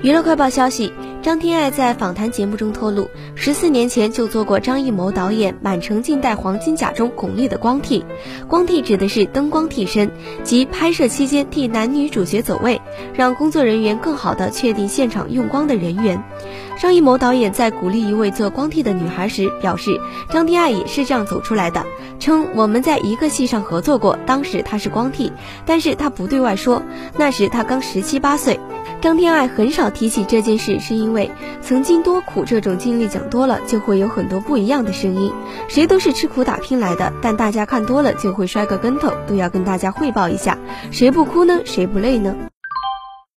娱乐快报消息：张天爱在访谈节目中透露，十四年前就做过张艺谋导演《满城尽带黄金甲》中巩俐的光替。光替指的是灯光替身，即拍摄期间替男女主角走位，让工作人员更好地确定现场用光的人员。张艺谋导演在鼓励一位做光替的女孩时表示，张天爱也是这样走出来的，称我们在一个戏上合作过，当时她是光替，但是她不对外说，那时她刚十七八岁。张天爱很少提起这件事，是因为曾经多苦这种经历讲多了，就会有很多不一样的声音。谁都是吃苦打拼来的，但大家看多了就会摔个跟头，都要跟大家汇报一下。谁不哭呢？谁不累呢？